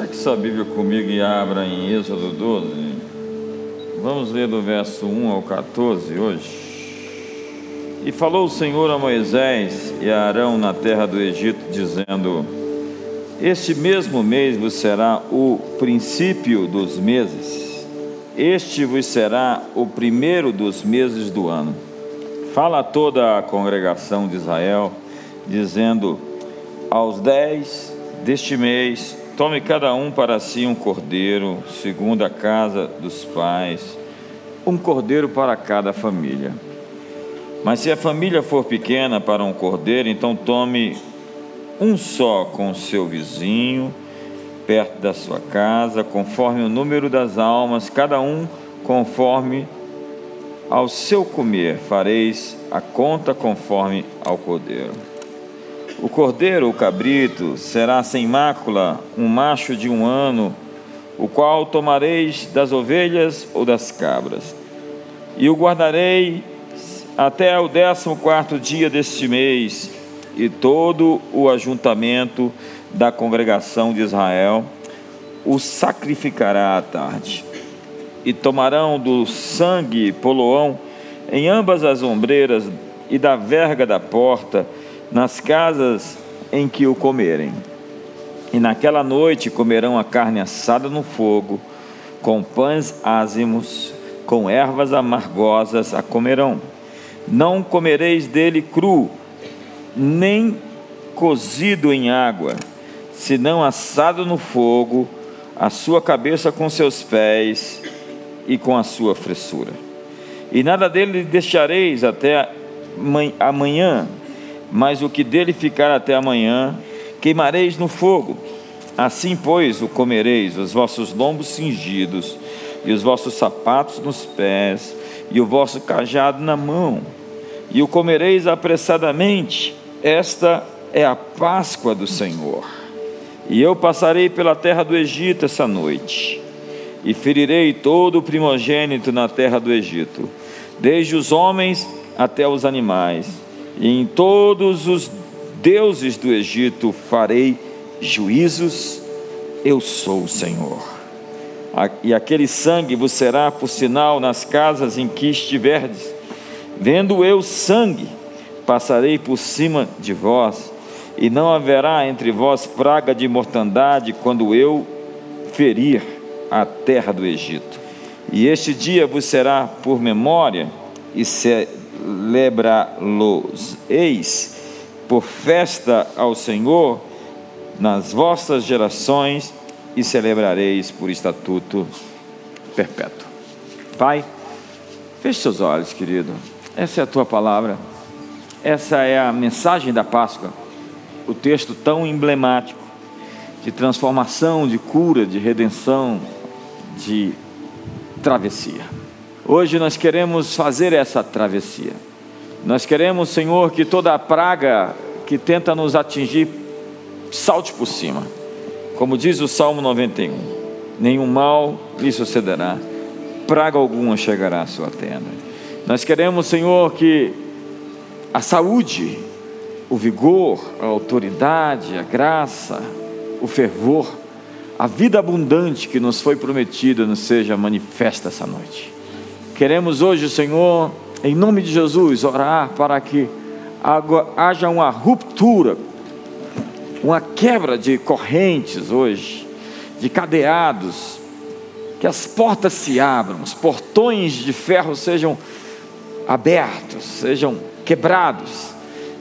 Pegue sua Bíblia comigo e abra em Êxodo 12. Vamos ler do verso 1 ao 14 hoje. E falou o Senhor a Moisés e a Arão na terra do Egito, dizendo: Este mesmo mês vos será o princípio dos meses, este vos será o primeiro dos meses do ano. Fala a toda a congregação de Israel, dizendo: Aos dez deste mês Tome cada um para si um cordeiro, segundo a casa dos pais, um cordeiro para cada família. Mas se a família for pequena para um cordeiro, então tome um só com o seu vizinho, perto da sua casa, conforme o número das almas, cada um conforme ao seu comer, fareis a conta conforme ao cordeiro. O cordeiro ou cabrito será sem mácula, um macho de um ano, o qual tomareis das ovelhas ou das cabras. E o guardarei até o décimo quarto dia deste mês, e todo o ajuntamento da congregação de Israel o sacrificará à tarde. E tomarão do sangue poloão em ambas as ombreiras e da verga da porta, nas casas em que o comerem. E naquela noite comerão a carne assada no fogo, com pães ázimos, com ervas amargosas a comerão. Não comereis dele cru, nem cozido em água, senão assado no fogo, a sua cabeça com seus pés e com a sua fressura. E nada dele deixareis até amanhã, mas o que dele ficar até amanhã, queimareis no fogo. Assim, pois, o comereis, os vossos lombos cingidos, e os vossos sapatos nos pés, e o vosso cajado na mão, e o comereis apressadamente. Esta é a Páscoa do Senhor. E eu passarei pela terra do Egito essa noite, e ferirei todo o primogênito na terra do Egito, desde os homens até os animais e em todos os deuses do Egito farei juízos, eu sou o Senhor. E aquele sangue vos será por sinal nas casas em que estiverdes. Vendo eu sangue, passarei por cima de vós, e não haverá entre vós praga de mortandade quando eu ferir a terra do Egito. E este dia vos será por memória, e se celebrá-los. Eis por festa ao Senhor nas vossas gerações e celebrareis por estatuto perpétuo. Pai, feche seus olhos, querido. Essa é a tua palavra. Essa é a mensagem da Páscoa. O texto tão emblemático de transformação, de cura, de redenção, de travessia. Hoje nós queremos fazer essa travessia. Nós queremos, Senhor, que toda a praga que tenta nos atingir salte por cima. Como diz o Salmo 91: nenhum mal lhe sucederá, praga alguma chegará à sua tenda. Nós queremos, Senhor, que a saúde, o vigor, a autoridade, a graça, o fervor, a vida abundante que nos foi prometida nos seja manifesta essa noite. Queremos hoje, Senhor, em nome de Jesus, orar para que haja uma ruptura, uma quebra de correntes hoje, de cadeados, que as portas se abram, os portões de ferro sejam abertos, sejam quebrados,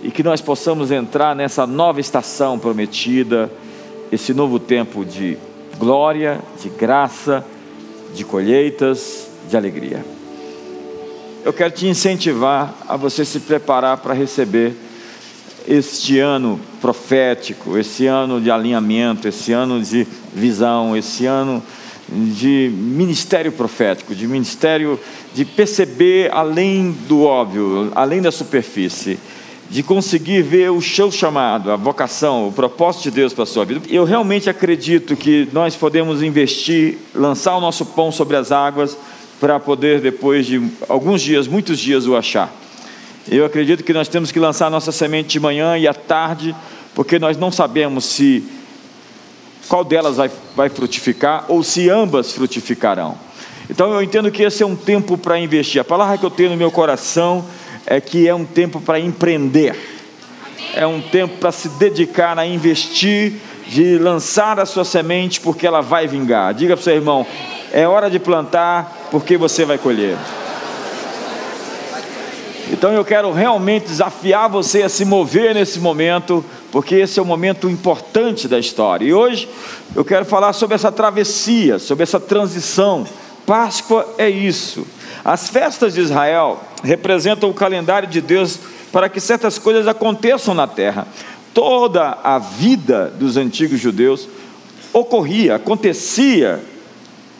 e que nós possamos entrar nessa nova estação prometida, esse novo tempo de glória, de graça, de colheitas, de alegria eu quero te incentivar a você se preparar para receber este ano profético, esse ano de alinhamento, esse ano de visão, esse ano de ministério profético, de ministério de perceber além do óbvio, além da superfície, de conseguir ver o seu chamado, a vocação, o propósito de Deus para a sua vida. Eu realmente acredito que nós podemos investir, lançar o nosso pão sobre as águas para poder, depois de alguns dias, muitos dias, o achar. Eu acredito que nós temos que lançar nossa semente de manhã e à tarde, porque nós não sabemos se qual delas vai, vai frutificar ou se ambas frutificarão. Então eu entendo que esse é um tempo para investir. A palavra que eu tenho no meu coração é que é um tempo para empreender, é um tempo para se dedicar a investir, de lançar a sua semente, porque ela vai vingar. Diga para o seu irmão: é hora de plantar, porque você vai colher. Então eu quero realmente desafiar você a se mover nesse momento, porque esse é um momento importante da história. E hoje eu quero falar sobre essa travessia, sobre essa transição. Páscoa é isso. As festas de Israel representam o calendário de Deus para que certas coisas aconteçam na terra. Toda a vida dos antigos judeus ocorria, acontecia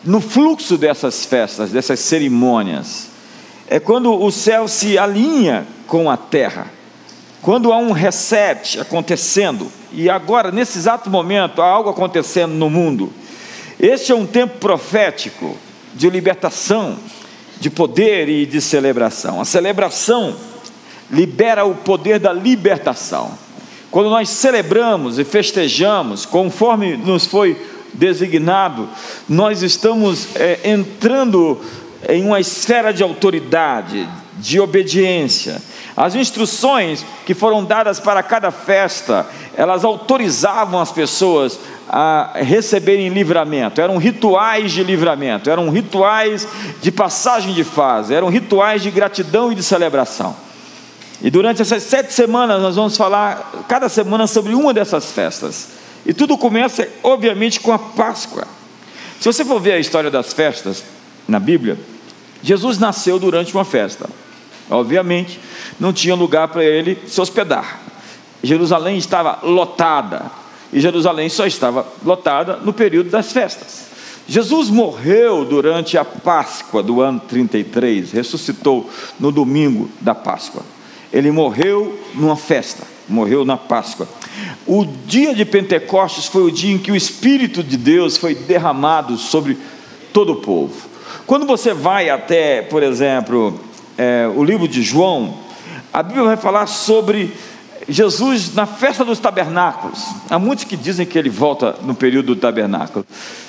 no fluxo dessas festas, dessas cerimônias é quando o céu se alinha com a terra, quando há um reset acontecendo, e agora, nesse exato momento, há algo acontecendo no mundo. Este é um tempo profético de libertação, de poder e de celebração. A celebração libera o poder da libertação. Quando nós celebramos e festejamos, conforme nos foi designado, nós estamos é, entrando em uma esfera de autoridade, de obediência. As instruções que foram dadas para cada festa, elas autorizavam as pessoas a receberem livramento. Eram rituais de livramento, eram rituais de passagem de fase, eram rituais de gratidão e de celebração. E durante essas sete semanas nós vamos falar cada semana sobre uma dessas festas. E tudo começa, obviamente, com a Páscoa. Se você for ver a história das festas na Bíblia, Jesus nasceu durante uma festa. Obviamente, não tinha lugar para ele se hospedar. Jerusalém estava lotada. E Jerusalém só estava lotada no período das festas. Jesus morreu durante a Páscoa do ano 33, ressuscitou no domingo da Páscoa. Ele morreu numa festa, morreu na Páscoa. O dia de Pentecostes foi o dia em que o Espírito de Deus foi derramado sobre todo o povo. Quando você vai até, por exemplo, é, o livro de João, a Bíblia vai falar sobre Jesus na festa dos tabernáculos. Há muitos que dizem que ele volta no período do tabernáculo.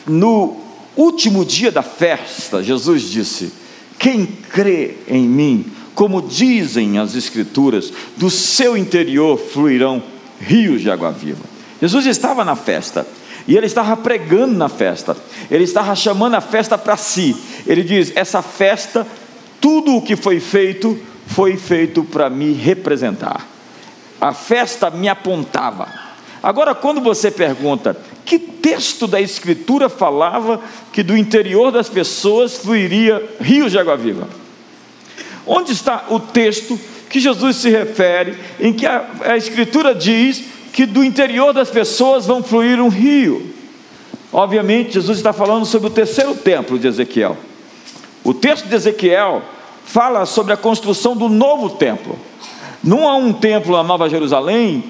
No último dia da festa, Jesus disse: Quem crê em mim, como dizem as Escrituras, do seu interior fluirão rios de água viva. Jesus estava na festa. E ele estava pregando na festa, ele estava chamando a festa para si. Ele diz: Essa festa, tudo o que foi feito, foi feito para me representar. A festa me apontava. Agora, quando você pergunta, que texto da Escritura falava que do interior das pessoas fluiria rios de água viva? Onde está o texto que Jesus se refere, em que a, a Escritura diz que do interior das pessoas vão fluir um rio. Obviamente, Jesus está falando sobre o terceiro templo de Ezequiel. O texto de Ezequiel fala sobre a construção do novo templo. Não há um templo na Nova Jerusalém,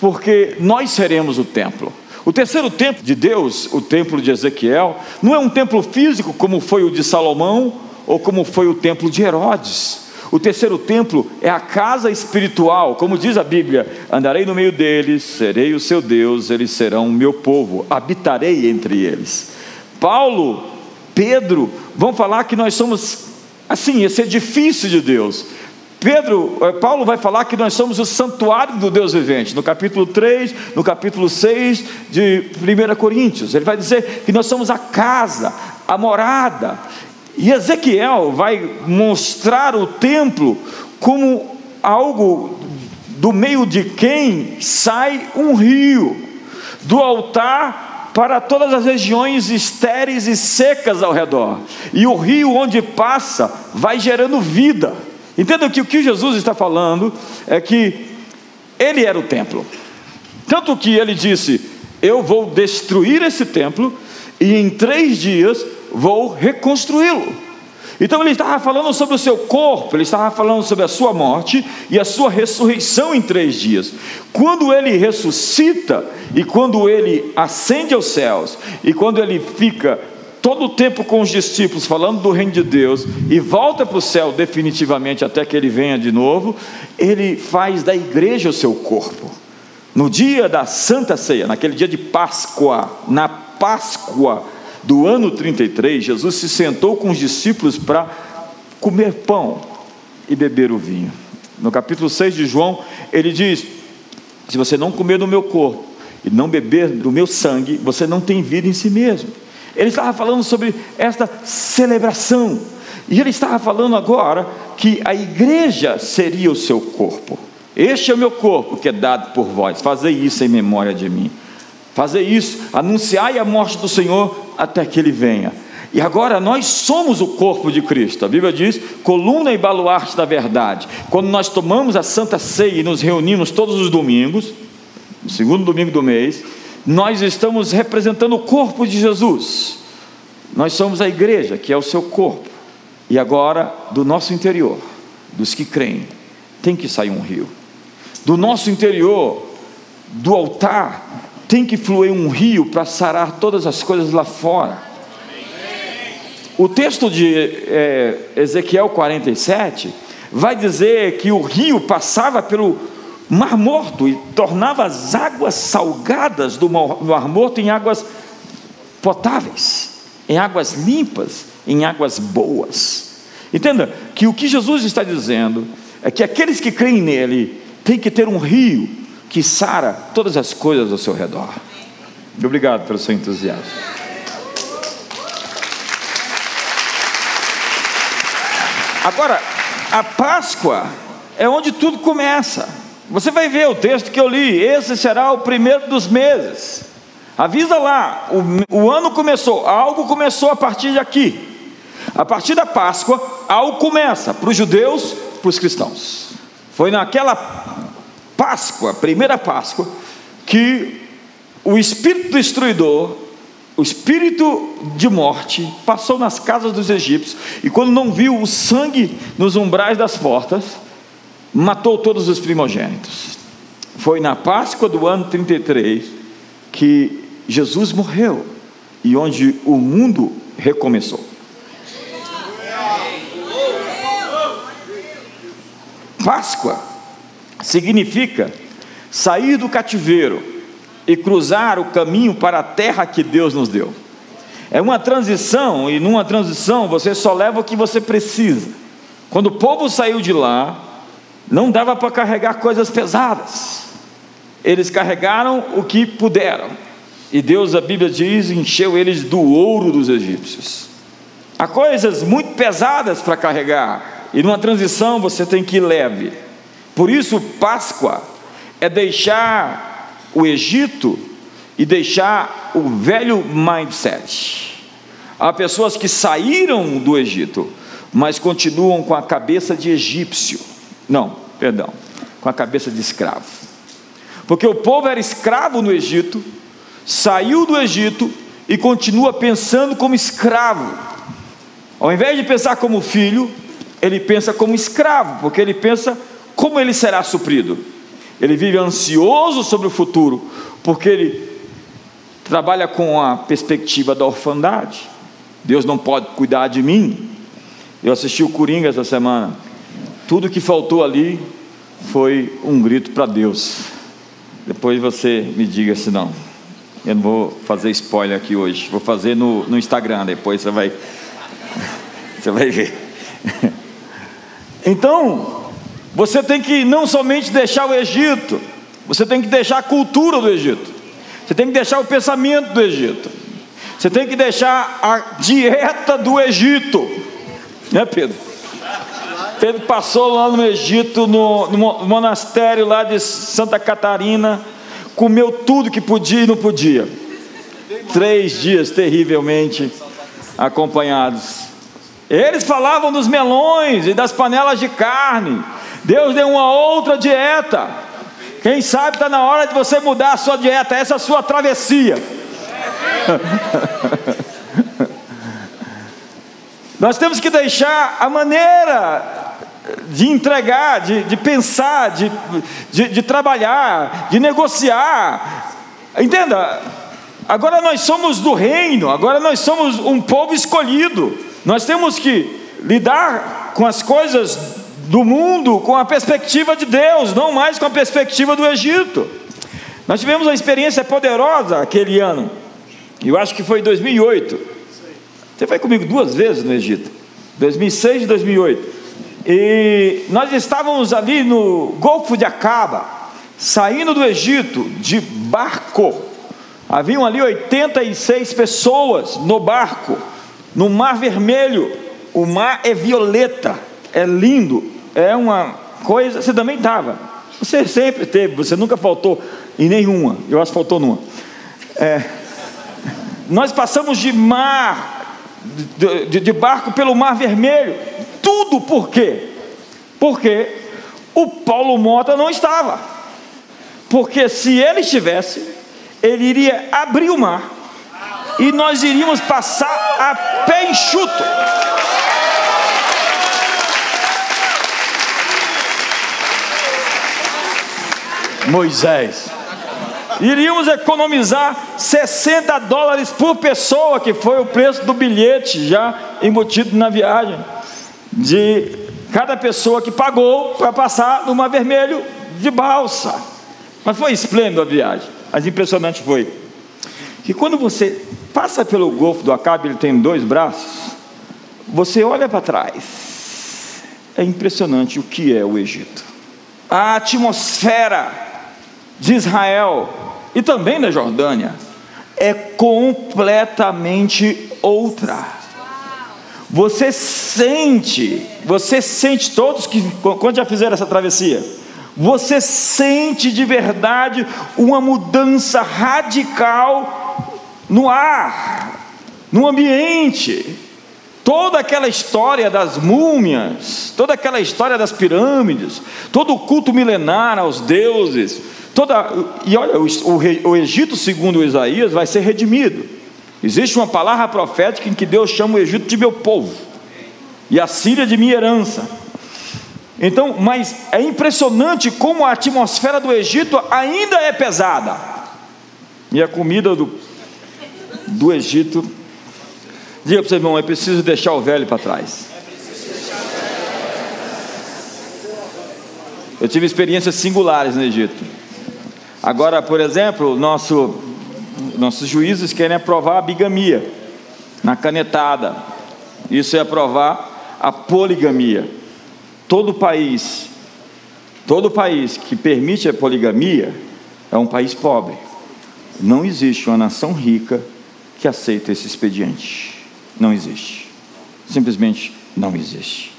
porque nós seremos o templo. O terceiro templo de Deus, o templo de Ezequiel, não é um templo físico como foi o de Salomão ou como foi o templo de Herodes. O terceiro templo é a casa espiritual, como diz a Bíblia: andarei no meio deles, serei o seu Deus, eles serão o meu povo, habitarei entre eles. Paulo, Pedro vão falar que nós somos assim, esse edifício de Deus. Pedro, eh, Paulo vai falar que nós somos o santuário do Deus vivente, no capítulo 3, no capítulo 6 de 1 Coríntios. Ele vai dizer que nós somos a casa, a morada. E Ezequiel vai mostrar o templo como algo do meio de quem sai um rio, do altar para todas as regiões estéreis e secas ao redor. E o rio onde passa vai gerando vida. Entenda que o que Jesus está falando é que ele era o templo. Tanto que ele disse: Eu vou destruir esse templo, e em três dias vou reconstruí-lo. Então ele estava falando sobre o seu corpo, ele estava falando sobre a sua morte e a sua ressurreição em três dias. Quando ele ressuscita e quando ele ascende aos céus e quando ele fica todo o tempo com os discípulos falando do reino de Deus e volta para o céu definitivamente até que ele venha de novo, ele faz da igreja o seu corpo. no dia da Santa Ceia, naquele dia de Páscoa, na Páscoa do ano 33, Jesus se sentou com os discípulos para comer pão e beber o vinho. No capítulo 6 de João, ele diz: Se você não comer do meu corpo e não beber do meu sangue, você não tem vida em si mesmo. Ele estava falando sobre esta celebração, e ele estava falando agora que a igreja seria o seu corpo. Este é o meu corpo que é dado por vós, fazei isso em memória de mim. Fazer isso, anunciai a morte do Senhor até que ele venha. E agora nós somos o corpo de Cristo. A Bíblia diz: coluna e baluarte da verdade. Quando nós tomamos a Santa Ceia e nos reunimos todos os domingos, no segundo domingo do mês, nós estamos representando o corpo de Jesus. Nós somos a igreja, que é o seu corpo. E agora, do nosso interior, dos que creem, tem que sair um rio. Do nosso interior, do altar, tem que fluir um rio para sarar todas as coisas lá fora. O texto de é, Ezequiel 47 vai dizer que o rio passava pelo Mar Morto e tornava as águas salgadas do Mar Morto em águas potáveis, em águas limpas, em águas boas. Entenda que o que Jesus está dizendo é que aqueles que creem nele têm que ter um rio que sara todas as coisas ao seu redor. Obrigado pelo seu entusiasmo. Agora, a Páscoa é onde tudo começa. Você vai ver o texto que eu li, esse será o primeiro dos meses. Avisa lá, o, o ano começou, algo começou a partir de aqui. A partir da Páscoa, algo começa para os judeus, para os cristãos. Foi naquela Páscoa, primeira Páscoa, que o espírito destruidor o espírito de morte passou nas casas dos egípcios e, quando não viu o sangue nos umbrais das portas, matou todos os primogênitos. Foi na Páscoa do ano 33 que Jesus morreu e onde o mundo recomeçou. Páscoa significa sair do cativeiro e cruzar o caminho para a terra que Deus nos deu. É uma transição, e numa transição você só leva o que você precisa. Quando o povo saiu de lá, não dava para carregar coisas pesadas, eles carregaram o que puderam, e Deus, a Bíblia diz, encheu eles do ouro dos egípcios. Há coisas muito pesadas para carregar, e numa transição você tem que ir leve. Por isso, Páscoa é deixar o Egito e deixar o velho mindset. Há pessoas que saíram do Egito, mas continuam com a cabeça de egípcio. Não, perdão, com a cabeça de escravo. Porque o povo era escravo no Egito, saiu do Egito e continua pensando como escravo. Ao invés de pensar como filho, ele pensa como escravo, porque ele pensa como ele será suprido. Ele vive ansioso sobre o futuro, porque ele trabalha com a perspectiva da orfandade. Deus não pode cuidar de mim. Eu assisti o Coringa essa semana. Tudo que faltou ali foi um grito para Deus. Depois você me diga se não. Eu não vou fazer spoiler aqui hoje. Vou fazer no, no Instagram, depois você vai. Você vai ver. Então, você tem que não somente deixar o Egito, você tem que deixar a cultura do Egito, você tem que deixar o pensamento do Egito, você tem que deixar a dieta do Egito, né, Pedro? Pedro passou lá no Egito, no, no monastério lá de Santa Catarina, comeu tudo que podia e não podia. Três dias terrivelmente acompanhados. Eles falavam dos melões e das panelas de carne. Deus deu uma outra dieta. Quem sabe está na hora de você mudar a sua dieta, essa é a sua travessia. Nós temos que deixar a maneira de entregar, de, de pensar, de, de, de trabalhar, de negociar. Entenda, agora nós somos do reino, agora nós somos um povo escolhido. Nós temos que lidar com as coisas do mundo com a perspectiva de Deus, não mais com a perspectiva do Egito. Nós tivemos uma experiência poderosa aquele ano, eu acho que foi em 2008. Você foi comigo duas vezes no Egito, 2006 e 2008. E nós estávamos ali no Golfo de Acaba, saindo do Egito de barco. Haviam ali 86 pessoas no barco, no Mar Vermelho. O mar é violeta, é lindo, é uma coisa. Você também estava. Você sempre teve, você nunca faltou em nenhuma. Eu acho que faltou numa. É, nós passamos de mar, de, de, de barco pelo Mar Vermelho. Tudo por quê? Porque o Paulo Mota não estava. Porque se ele estivesse, ele iria abrir o mar e nós iríamos passar a pé enxuto. Moisés. Iríamos economizar 60 dólares por pessoa, que foi o preço do bilhete já embutido na viagem, de cada pessoa que pagou para passar no Mar Vermelho de balsa. Mas foi esplêndido a viagem, mas impressionante foi. Que quando você passa pelo Golfo do Acabe, ele tem dois braços, você olha para trás, é impressionante o que é o Egito. A atmosfera de Israel e também da Jordânia é completamente outra. Você sente, você sente todos que quando já fizeram essa travessia, você sente de verdade uma mudança radical no ar, no ambiente. Toda aquela história das múmias, toda aquela história das pirâmides, todo o culto milenar aos deuses, Toda, e olha, o, o, Egito, segundo Isaías, vai ser redimido. Existe uma palavra profética em que Deus chama o Egito de meu povo, e a Síria de minha herança. Então, mas é impressionante como a atmosfera do Egito ainda é pesada. E a comida do, do Egito. Diga para o seu irmão, é preciso deixar o velho para trás. Eu tive experiências singulares no Egito. Agora, por exemplo, nosso, nossos juízes querem aprovar a bigamia na canetada. Isso é aprovar a poligamia. Todo país, todo país que permite a poligamia é um país pobre. Não existe uma nação rica que aceita esse expediente. Não existe. Simplesmente não existe.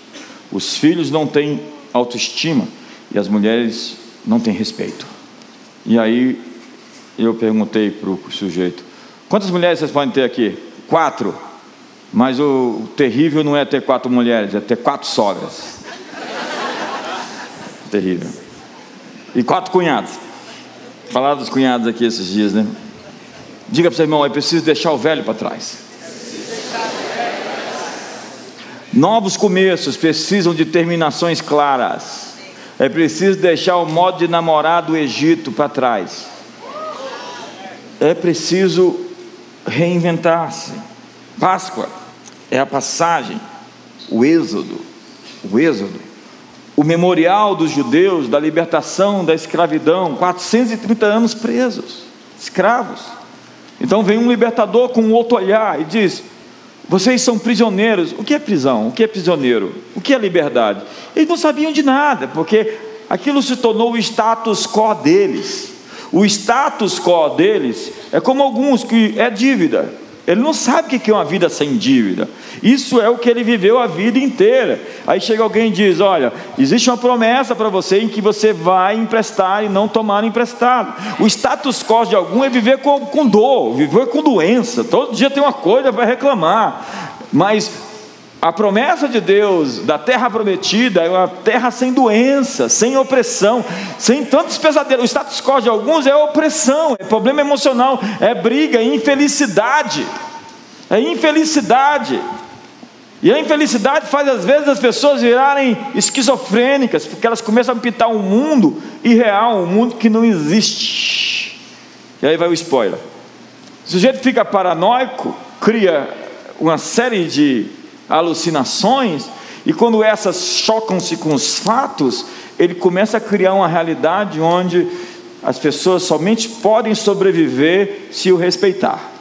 Os filhos não têm autoestima e as mulheres não têm respeito. E aí eu perguntei para o sujeito: quantas mulheres vocês podem ter aqui? Quatro. Mas o terrível não é ter quatro mulheres, é ter quatro sogras. terrível. E quatro cunhados. Falar dos cunhados aqui esses dias, né? Diga para seu irmão: é preciso deixar o velho para trás. Novos começos precisam de terminações claras. É preciso deixar o modo de namorar do Egito para trás. É preciso reinventar-se. Páscoa é a passagem, o êxodo, o êxodo, o memorial dos judeus da libertação da escravidão, 430 anos presos, escravos. Então vem um libertador com outro olhar e diz: vocês são prisioneiros. O que é prisão? O que é prisioneiro? O que é liberdade? Eles não sabiam de nada, porque aquilo se tornou o status quo deles. O status quo deles é como alguns que é dívida. Ele não sabe o que é uma vida sem dívida. Isso é o que ele viveu a vida inteira. Aí chega alguém e diz: Olha, existe uma promessa para você em que você vai emprestar e não tomar emprestado. O status quo de algum é viver com, com dor, viver com doença. Todo dia tem uma coisa para reclamar. Mas a promessa de Deus da terra prometida é uma terra sem doença, sem opressão, sem tantos pesadelos. O status quo de alguns é opressão, é problema emocional, é briga, é infelicidade. É infelicidade. E a infelicidade faz às vezes as pessoas virarem esquizofrênicas, porque elas começam a pintar um mundo irreal, um mundo que não existe. E aí vai o spoiler. O sujeito fica paranoico, cria uma série de alucinações, e quando essas chocam-se com os fatos, ele começa a criar uma realidade onde as pessoas somente podem sobreviver se o respeitar.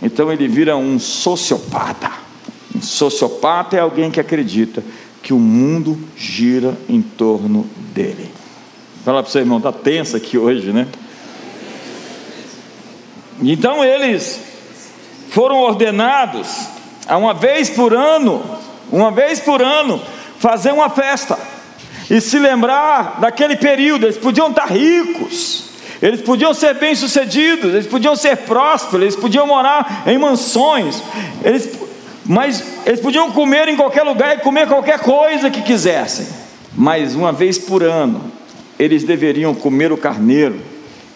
Então ele vira um sociopata. Um sociopata é alguém que acredita que o mundo gira em torno dele. Fala para o seu irmão, está tensa aqui hoje, né? Então eles foram ordenados a uma vez por ano, uma vez por ano, fazer uma festa e se lembrar daquele período. Eles podiam estar ricos, eles podiam ser bem-sucedidos, eles podiam ser prósperos, eles podiam morar em mansões, eles, mas eles podiam comer em qualquer lugar e comer qualquer coisa que quisessem. Mas uma vez por ano, eles deveriam comer o carneiro,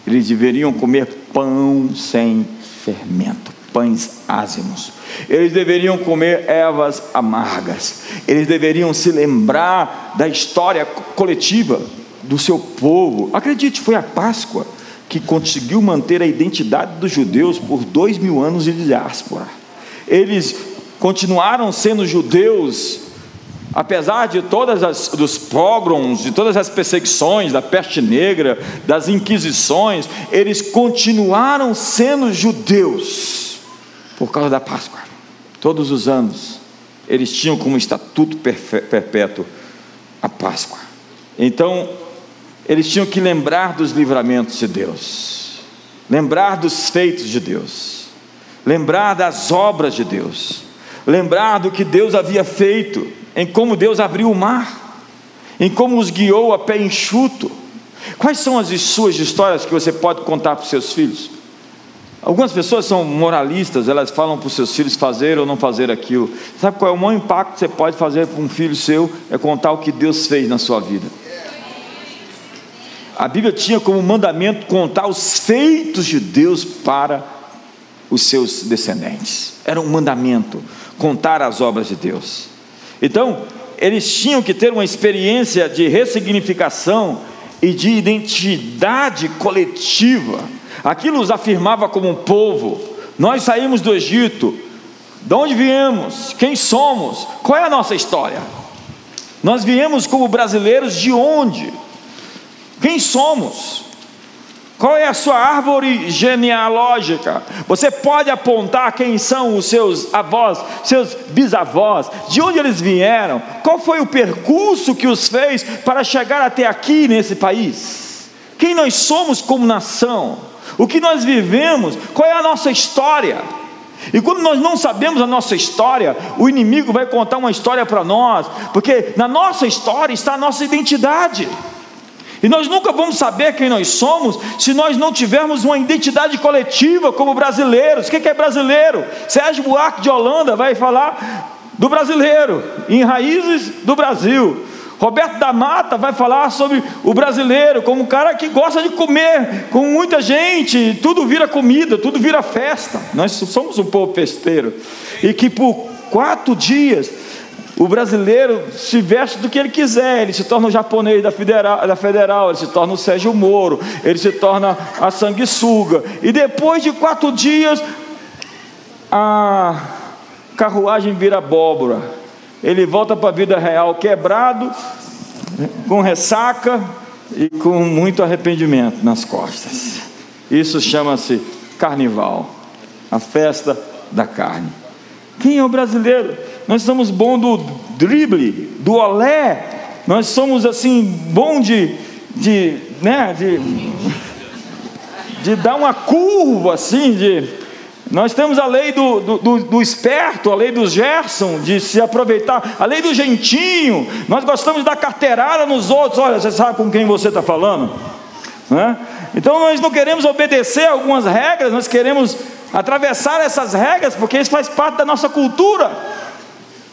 eles deveriam comer pão sem fermento, pães ázimos. Eles deveriam comer ervas amargas. Eles deveriam se lembrar da história coletiva do seu povo. Acredite, foi a Páscoa que conseguiu manter a identidade dos judeus por dois mil anos de diáspora. Eles continuaram sendo judeus, apesar de todas as dos pogroms, de todas as perseguições, da peste negra, das inquisições, eles continuaram sendo judeus por causa da Páscoa. Todos os anos eles tinham como estatuto perpétuo a Páscoa. Então, eles tinham que lembrar dos livramentos de Deus, lembrar dos feitos de Deus, lembrar das obras de Deus, lembrar do que Deus havia feito, em como Deus abriu o mar, em como os guiou a pé enxuto. Quais são as suas histórias que você pode contar para os seus filhos? Algumas pessoas são moralistas, elas falam para os seus filhos fazer ou não fazer aquilo. Sabe qual é o maior impacto que você pode fazer para um filho seu? É contar o que Deus fez na sua vida. A Bíblia tinha como mandamento contar os feitos de Deus para os seus descendentes. Era um mandamento contar as obras de Deus. Então, eles tinham que ter uma experiência de ressignificação e de identidade coletiva. Aquilo os afirmava como um povo. Nós saímos do Egito. De onde viemos? Quem somos? Qual é a nossa história? Nós viemos como brasileiros de onde? Quem somos? Qual é a sua árvore genealógica? Você pode apontar quem são os seus avós, seus bisavós, de onde eles vieram, qual foi o percurso que os fez para chegar até aqui nesse país? Quem nós somos como nação? O que nós vivemos? Qual é a nossa história? E quando nós não sabemos a nossa história, o inimigo vai contar uma história para nós, porque na nossa história está a nossa identidade. E nós nunca vamos saber quem nós somos se nós não tivermos uma identidade coletiva como brasileiros. O que é brasileiro? Sérgio Buarque de Holanda vai falar do brasileiro, em raízes do Brasil. Roberto da Mata vai falar sobre o brasileiro como um cara que gosta de comer com muita gente, tudo vira comida, tudo vira festa. Nós somos um povo festeiro e que por quatro dias o brasileiro se veste do que ele quiser, ele se torna o japonês da federal, da federal, ele se torna o Sérgio Moro, ele se torna a sanguessuga. E depois de quatro dias, a carruagem vira abóbora. Ele volta para a vida real quebrado, com ressaca e com muito arrependimento nas costas. Isso chama-se carnival, a festa da carne. Quem é o brasileiro? Nós somos bom do drible, do olé. Nós somos assim bom de, de, né, de, de dar uma curva assim, de nós temos a lei do, do, do, do, esperto, a lei do Gerson, de se aproveitar, a lei do gentinho. Nós gostamos de dar carteirada nos outros. Olha, você sabe com quem você está falando? Né? Então nós não queremos obedecer algumas regras, nós queremos atravessar essas regras, porque isso faz parte da nossa cultura.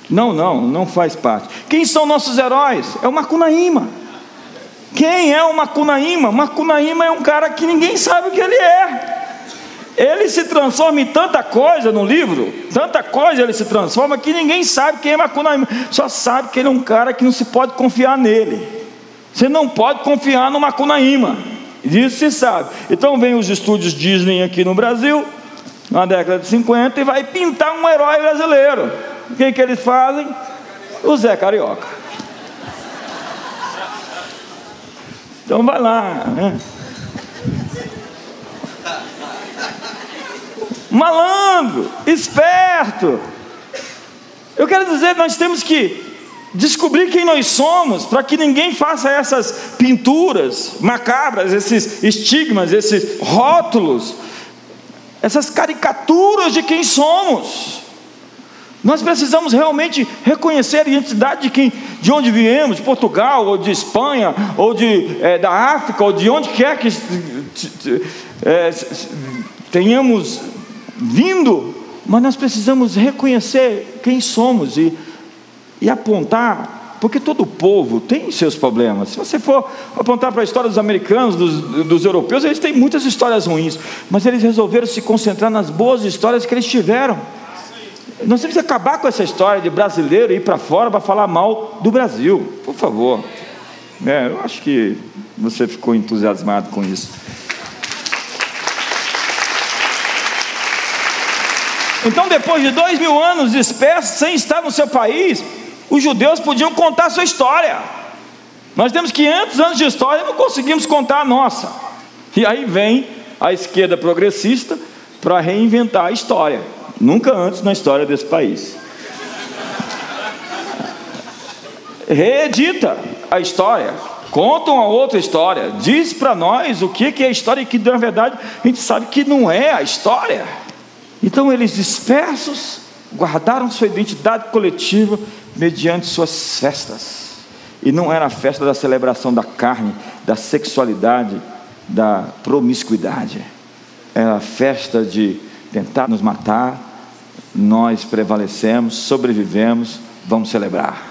Não, não, não faz parte. Quem são nossos heróis? É o Macunaíma. Quem é o Macunaíma? Macunaíma é um cara que ninguém sabe o que ele é. Ele se transforma em tanta coisa no livro, tanta coisa ele se transforma que ninguém sabe quem é Macunaíma. Só sabe que ele é um cara que não se pode confiar nele. Você não pode confiar no Macunaíma. Isso se sabe. Então vem os estúdios Disney aqui no Brasil, na década de 50, e vai pintar um herói brasileiro. O que, que eles fazem? O Zé Carioca. Então vai lá. Né? Malandro, esperto. Eu quero dizer, nós temos que descobrir quem nós somos, para que ninguém faça essas pinturas macabras, esses estigmas, esses rótulos, essas caricaturas de quem somos. Nós precisamos realmente reconhecer a identidade de quem, de onde viemos, de Portugal, ou de Espanha, ou de, é, da África, ou de onde quer que é, tenhamos vindo, mas nós precisamos reconhecer quem somos e e apontar, porque todo povo tem seus problemas. Se você for apontar para a história dos americanos, dos, dos europeus, eles têm muitas histórias ruins, mas eles resolveram se concentrar nas boas histórias que eles tiveram. Nós temos que acabar com essa história de brasileiro ir para fora para falar mal do Brasil, por favor. É, eu acho que você ficou entusiasmado com isso. Então, depois de dois mil anos dispersos, sem estar no seu país, os judeus podiam contar sua história. Nós temos 500 anos de história e não conseguimos contar a nossa. E aí vem a esquerda progressista para reinventar a história. Nunca antes na história desse país. Reedita a história, conta uma outra história, diz para nós o que é a história que na verdade a gente sabe que não é a história. Então eles dispersos guardaram sua identidade coletiva mediante suas festas. E não era a festa da celebração da carne, da sexualidade, da promiscuidade. Era a festa de tentar nos matar, nós prevalecemos, sobrevivemos, vamos celebrar.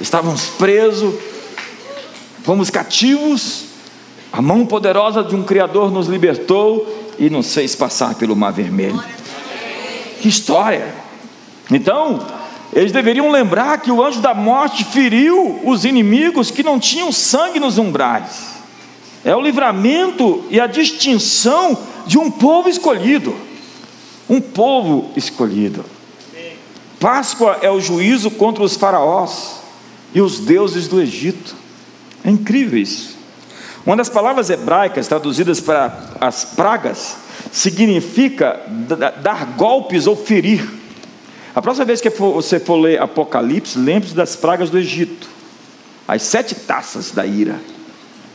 Estávamos presos, fomos cativos, a mão poderosa de um Criador nos libertou e nos fez passar pelo Mar Vermelho. Que história! Então, eles deveriam lembrar que o anjo da morte feriu os inimigos que não tinham sangue nos umbrais. É o livramento e a distinção de um povo escolhido. Um povo escolhido. Páscoa é o juízo contra os faraós e os deuses do Egito. É incrível isso. Uma das palavras hebraicas traduzidas para as pragas significa dar golpes ou ferir. A próxima vez que você for ler Apocalipse, lembre-se das pragas do Egito. As sete taças da ira.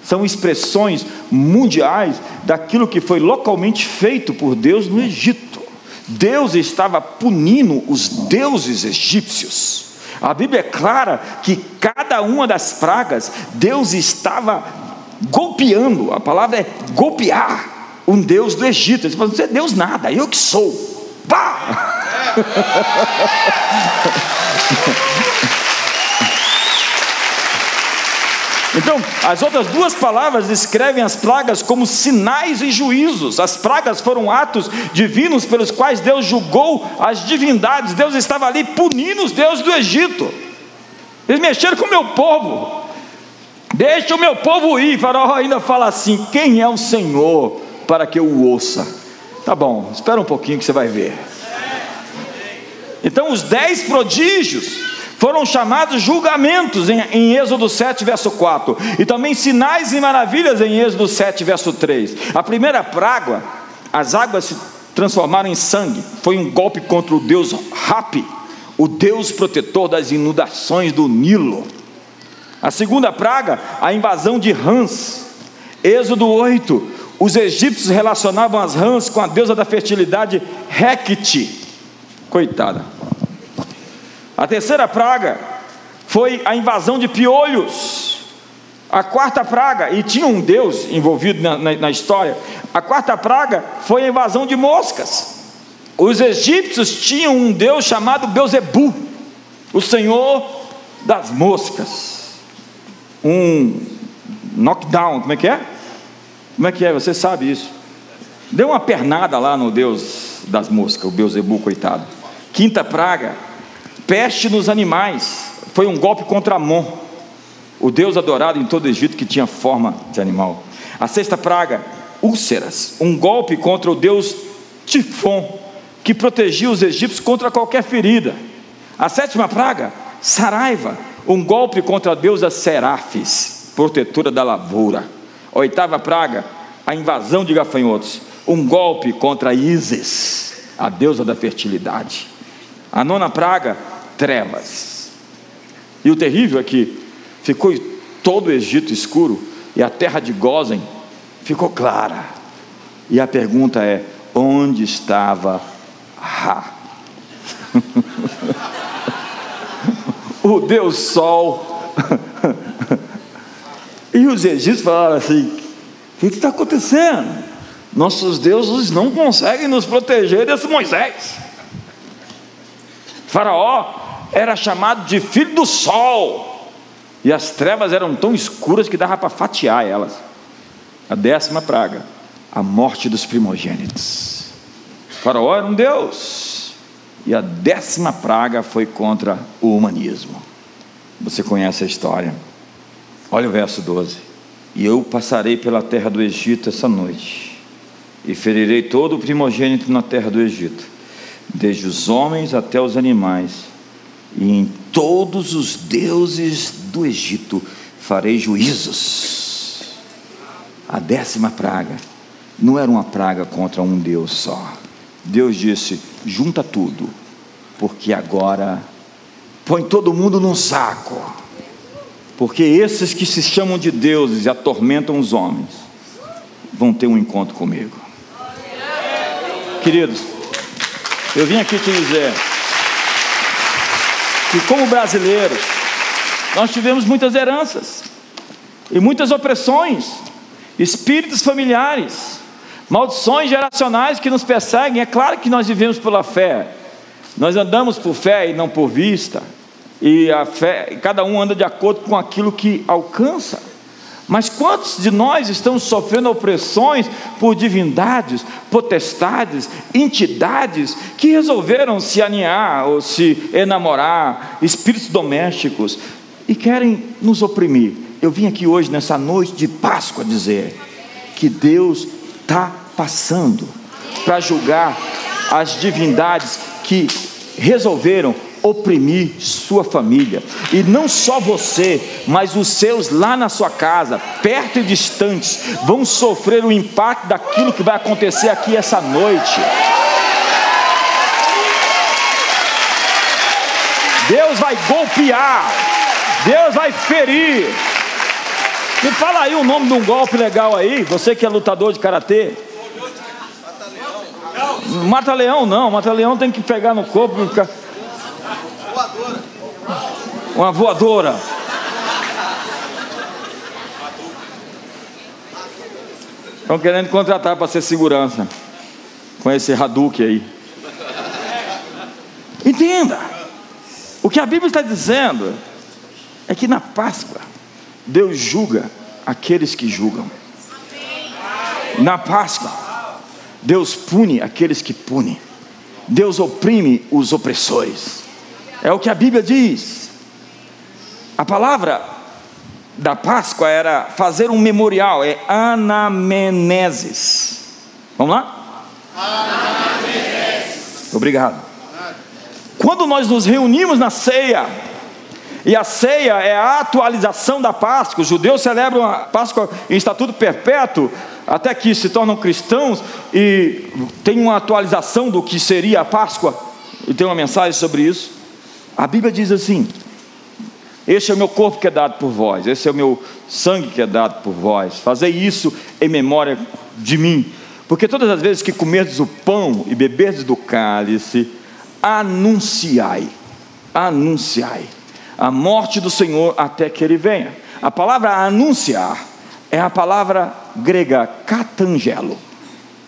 São expressões mundiais daquilo que foi localmente feito por Deus no Egito. Deus estava punindo os deuses egípcios. A Bíblia é clara que cada uma das pragas, Deus estava golpeando. A palavra é golpear um Deus do Egito. Ele fala, não é Deus nada, eu que sou. Pá! Então, as outras duas palavras descrevem as pragas como sinais e juízos. As pragas foram atos divinos pelos quais Deus julgou as divindades. Deus estava ali punindo os deuses do Egito. Eles mexeram com o meu povo. Deixa o meu povo ir. Faraó ainda fala assim: Quem é o Senhor para que eu o ouça? Tá bom, espera um pouquinho que você vai ver. Então, os dez prodígios foram chamados julgamentos em, em, Êxodo 7, verso 4, e também sinais e maravilhas em Êxodo 7, verso 3. A primeira praga, as águas se transformaram em sangue, foi um golpe contra o deus Rapi, o deus protetor das inundações do Nilo. A segunda praga, a invasão de rãs. Êxodo 8, os egípcios relacionavam as rãs com a deusa da fertilidade Hecate. Coitada. A terceira praga foi a invasão de piolhos. A quarta praga, e tinha um Deus envolvido na, na, na história, a quarta praga foi a invasão de moscas. Os egípcios tinham um Deus chamado Beuzebu, o Senhor das moscas. Um knockdown, como é que é? Como é que é? Você sabe isso. Deu uma pernada lá no Deus das moscas, o Beuzebu, coitado. Quinta praga, peste nos animais. Foi um golpe contra Amon, o deus adorado em todo o Egito que tinha forma de animal. A sexta praga, úlceras, um golpe contra o deus Tifon, que protegia os egípcios contra qualquer ferida. A sétima praga, Saraiva, um golpe contra a deusa Serafis, protetora da lavoura. A oitava praga, a invasão de gafanhotos, um golpe contra Isis, a deusa da fertilidade. A nona praga, trevas. E o terrível é que ficou todo o Egito escuro e a terra de Gozen ficou clara. E a pergunta é: onde estava Ra? o Deus Sol. e os egípcios falaram assim: o que está acontecendo? Nossos deuses não conseguem nos proteger desse Moisés. Faraó era chamado de filho do sol, e as trevas eram tão escuras que dava para fatiar elas. A décima praga, a morte dos primogênitos. faraó era um deus, e a décima praga foi contra o humanismo. Você conhece a história. Olha o verso 12. E eu passarei pela terra do Egito essa noite, e ferirei todo o primogênito na terra do Egito, desde os homens até os animais, e em todos os deuses do Egito farei juízos. A décima praga não era uma praga contra um Deus só. Deus disse: junta tudo, porque agora põe todo mundo num saco. Porque esses que se chamam de deuses e atormentam os homens vão ter um encontro comigo. Queridos, eu vim aqui te dizer que, como brasileiros, nós tivemos muitas heranças e muitas opressões, espíritos familiares, maldições geracionais que nos perseguem. É claro que nós vivemos pela fé, nós andamos por fé e não por vista, e a fé, cada um anda de acordo com aquilo que alcança. Mas quantos de nós estamos sofrendo opressões por divindades, potestades, entidades que resolveram se aninhar ou se enamorar, espíritos domésticos, e querem nos oprimir? Eu vim aqui hoje, nessa noite de Páscoa, dizer que Deus está passando para julgar as divindades que resolveram oprimir sua família. E não só você, mas os seus lá na sua casa, perto e distantes, vão sofrer o impacto daquilo que vai acontecer aqui essa noite. Deus vai golpear, Deus vai ferir. Me fala aí o nome de um golpe legal aí, você que é lutador de karatê. Mata-leão não, mata-leão tem que pegar no corpo. Voadora. Uma voadora. Estão querendo contratar para ser segurança. Com esse Hadouken aí. Entenda. O que a Bíblia está dizendo é que na Páscoa, Deus julga aqueles que julgam. Na Páscoa, Deus pune aqueles que punem. Deus oprime os opressores. É o que a Bíblia diz. A palavra da Páscoa era fazer um memorial, é anameneses. Vamos lá? Obrigado. Quando nós nos reunimos na ceia, e a ceia é a atualização da Páscoa, os judeus celebram a Páscoa em estatuto perpétuo, até que se tornam cristãos e tem uma atualização do que seria a Páscoa, e tem uma mensagem sobre isso. A Bíblia diz assim: Este é o meu corpo que é dado por vós, esse é o meu sangue que é dado por vós. Fazei isso em memória de mim, porque todas as vezes que comerdes o pão e beberdes do cálice, anunciai, anunciai a morte do Senhor até que ele venha. A palavra anunciar é a palavra grega catangelo.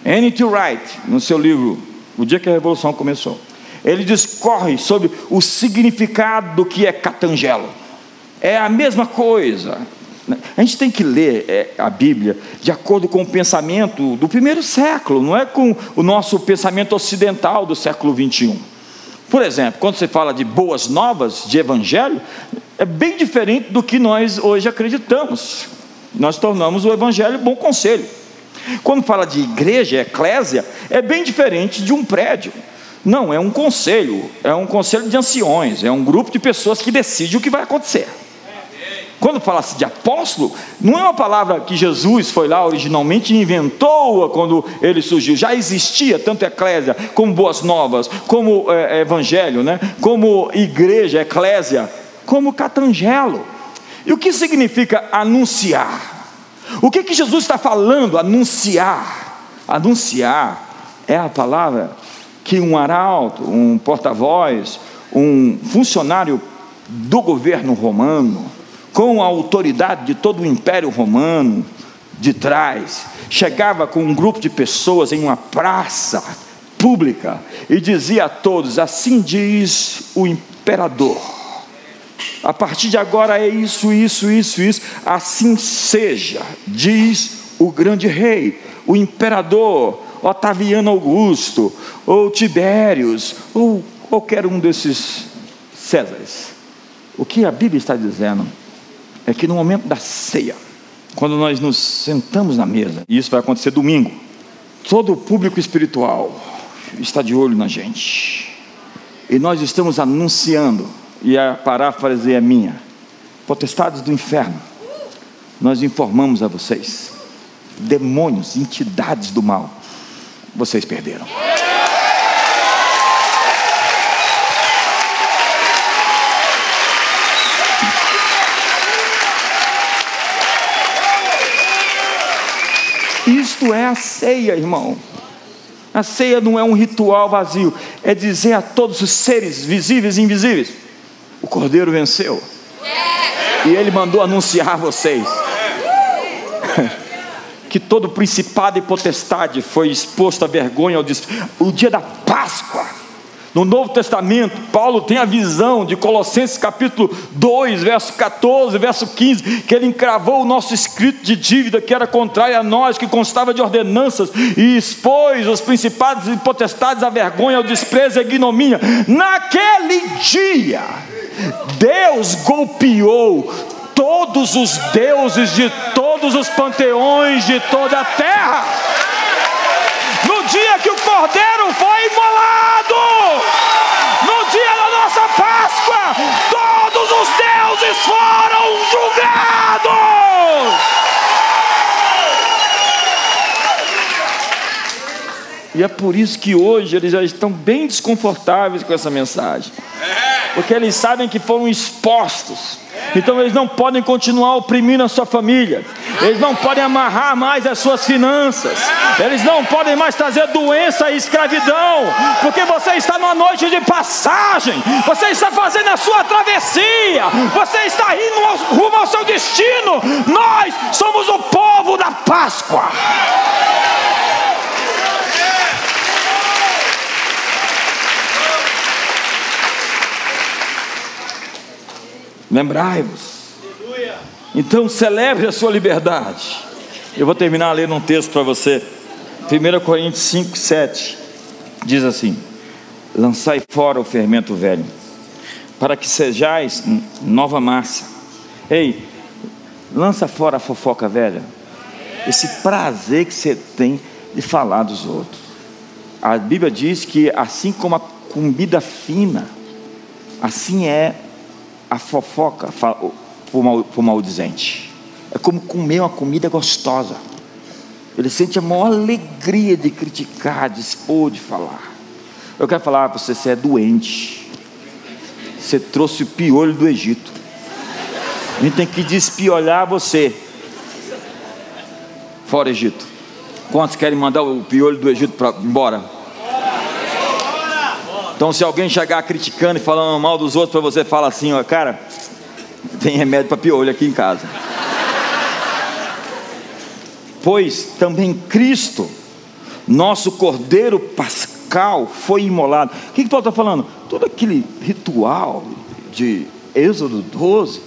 N.T. Wright, no seu livro O Dia que a Revolução Começou, ele discorre sobre o significado do que é catangelo. É a mesma coisa. A gente tem que ler é, a Bíblia de acordo com o pensamento do primeiro século, não é com o nosso pensamento ocidental do século 21. Por exemplo, quando você fala de boas novas, de evangelho, é bem diferente do que nós hoje acreditamos. Nós tornamos o evangelho bom conselho. Quando fala de igreja, eclésia, é bem diferente de um prédio. Não, é um conselho, é um conselho de anciões, é um grupo de pessoas que decide o que vai acontecer. Quando fala-se de apóstolo, não é uma palavra que Jesus foi lá originalmente e inventou quando ele surgiu. Já existia tanto eclésia, como boas novas, como é, evangelho, né? como igreja, eclésia, como catangelo. E o que significa anunciar? O que, que Jesus está falando? Anunciar. Anunciar é a palavra que um arauto, um porta-voz, um funcionário do governo romano, com a autoridade de todo o império romano de trás, chegava com um grupo de pessoas em uma praça pública e dizia a todos: Assim diz o imperador. A partir de agora é isso, isso, isso, isso. Assim seja, diz o grande rei, o imperador Otaviano Augusto, ou Tibérios, ou qualquer um desses Césares. O que a Bíblia está dizendo é que no momento da ceia, quando nós nos sentamos na mesa, e isso vai acontecer domingo, todo o público espiritual está de olho na gente, e nós estamos anunciando, e a paráfrase é minha: potestades do inferno, nós informamos a vocês, demônios, entidades do mal, vocês perderam. Isto é a ceia, irmão. A ceia não é um ritual vazio, é dizer a todos os seres visíveis e invisíveis: o Cordeiro venceu. E ele mandou anunciar a vocês que todo principado e potestade foi exposto à vergonha ao o dia da Páscoa no Novo Testamento, Paulo tem a visão de Colossenses capítulo 2, verso 14, verso 15, que ele encravou o nosso escrito de dívida que era contrário a nós, que constava de ordenanças, e expôs os principados e potestades à vergonha, ao desprezo e à ignomínia. Naquele dia, Deus golpeou todos os deuses de todos os panteões de toda a terra cordeiro foi imolado, no dia da nossa Páscoa, todos os deuses foram julgados. E é por isso que hoje eles já estão bem desconfortáveis com essa mensagem, porque eles sabem que foram expostos então eles não podem continuar oprimindo a sua família. Eles não podem amarrar mais as suas finanças. Eles não podem mais trazer doença e escravidão. Porque você está numa noite de passagem. Você está fazendo a sua travessia. Você está indo rumo ao seu destino. Nós somos o povo da Páscoa. Lembrai-vos. Então celebre a sua liberdade. Eu vou terminar lendo um texto para você. 1 Coríntios 5, 7 diz assim: Lançai fora o fermento velho, para que sejais nova massa. Ei, lança fora a fofoca velha. Esse prazer que você tem de falar dos outros. A Bíblia diz que assim como a comida fina, assim é a fofoca para o maldizente. É como comer uma comida gostosa. Ele sente a maior alegria de criticar, de expor, de falar. Eu quero falar para você: você é doente. Você trouxe o piolho do Egito. A gente tem que despiolhar você. Fora Egito. Quantos querem mandar o piolho do Egito para embora? Então, se alguém chegar criticando e falando mal dos outros para você, fala assim: ó, cara, tem remédio para piolho aqui em casa. pois também Cristo, nosso Cordeiro Pascal, foi imolado. O que, que Paulo está falando? Todo aquele ritual de Êxodo 12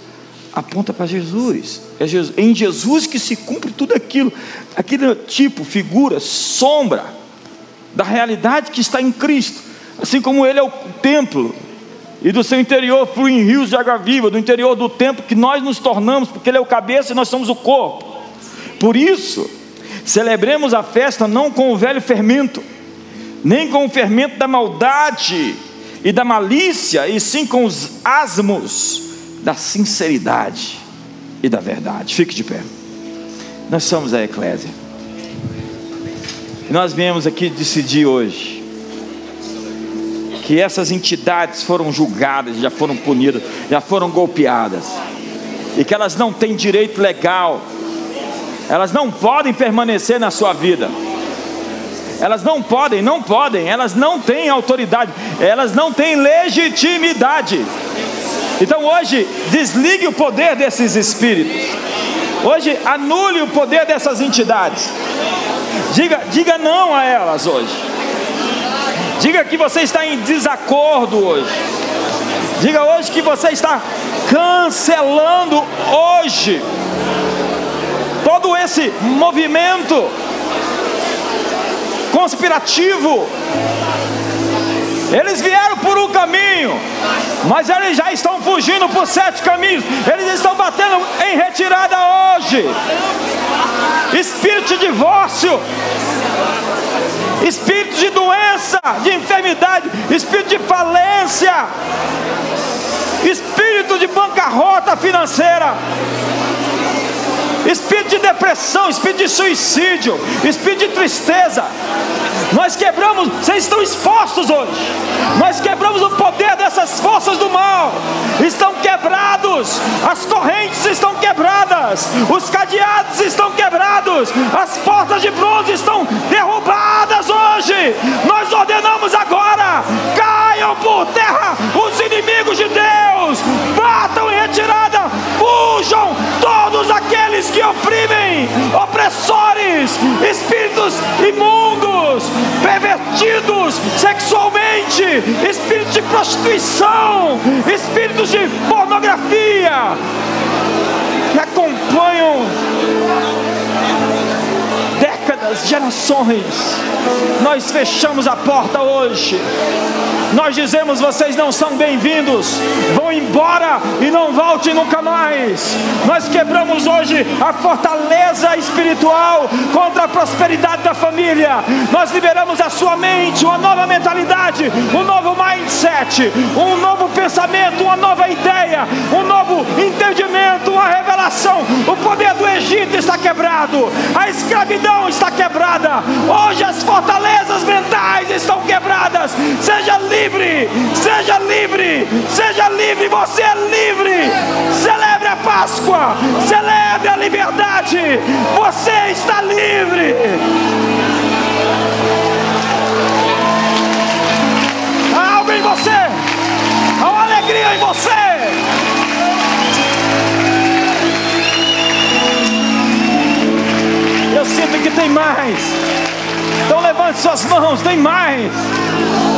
aponta para Jesus. É Jesus. em Jesus que se cumpre tudo aquilo, aquele tipo, figura, sombra da realidade que está em Cristo. Assim como ele é o templo, e do seu interior fluem rios de água viva, do interior do templo que nós nos tornamos, porque ele é o cabeça e nós somos o corpo. Por isso, celebremos a festa não com o velho fermento, nem com o fermento da maldade e da malícia, e sim com os asmos da sinceridade. eternidade. Fique de pé. Nós somos a Eclésia. E nós viemos aqui decidir hoje que essas entidades foram julgadas, já foram punidas, já foram golpeadas, e que elas não têm direito legal, elas não podem permanecer na sua vida. Elas não podem, não podem, elas não têm autoridade, elas não têm legitimidade. Então hoje, desligue o poder desses espíritos. Hoje, anule o poder dessas entidades. Diga, diga não a elas hoje. Diga que você está em desacordo hoje. Diga hoje que você está cancelando hoje todo esse movimento conspirativo. Eles vieram por um caminho, mas eles já estão fugindo por sete caminhos. Eles estão batendo em retirada hoje. Espírito de divórcio, espírito de doença, de enfermidade, espírito de falência, espírito de bancarrota financeira espírito de depressão, espírito de suicídio, espírito de tristeza. Nós quebramos, vocês estão expostos hoje. Nós quebramos o poder dessas forças do mal. Estão quebrados, as correntes estão quebradas, os cadeados estão quebrados, as portas de bronze estão derrubadas hoje. Nós ordenamos agora: opressores, espíritos imundos, pervertidos sexualmente, espíritos de prostituição, espíritos de pornografia, que acompanham gerações. Nós fechamos a porta hoje. Nós dizemos: vocês não são bem-vindos, vão embora e não volte nunca mais. Nós quebramos hoje a fortaleza espiritual contra a prosperidade da família. Nós liberamos a sua mente, uma nova mentalidade, um novo mindset, um novo pensamento, uma nova ideia, um novo entendimento, uma revelação. O poder do Egito está quebrado, a escravidão está quebrada. Hoje as fortalezas mentais estão quebradas. Seja livre, seja livre, seja livre. Você é livre. Celebre a Páscoa, celebre a liberdade. Você está livre. Há algo em você, há uma alegria em você. Que tem mais. Então levante suas mãos, tem mais.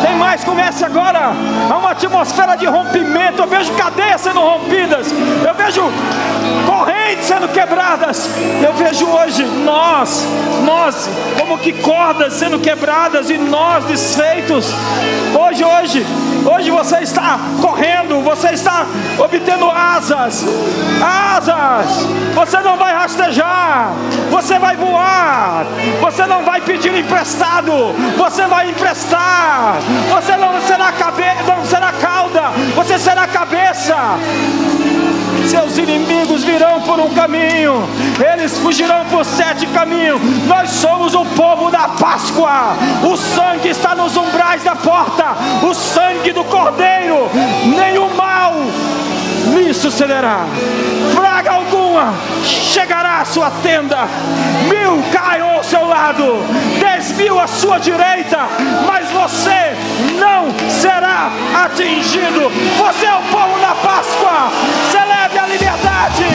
Tem mais, comece agora. Há uma atmosfera de rompimento. Eu vejo cadeias sendo rompidas. Eu vejo correntes sendo quebradas. Eu vejo hoje nós, nós, como que cordas sendo quebradas e nós desfeitos. Hoje, hoje, hoje você está correndo, você está obtendo asas. Asas. Você não vai rastejar. Você vai voar. Você não vai pedir emprestado. Você vai emprestar. Você não será não será cauda, você será cabeça. Seus inimigos virão por um caminho, eles fugirão por sete caminhos. Nós somos o povo da Páscoa. O sangue está nos umbrais da porta, o sangue do Cordeiro. Nenhum mal lhe sucederá. Fraga alguma chegará à sua tenda, mil cairão ao seu lado, dez mil à sua direita, mas você não será atingido. Você é o povo da Páscoa, celebre a liberdade.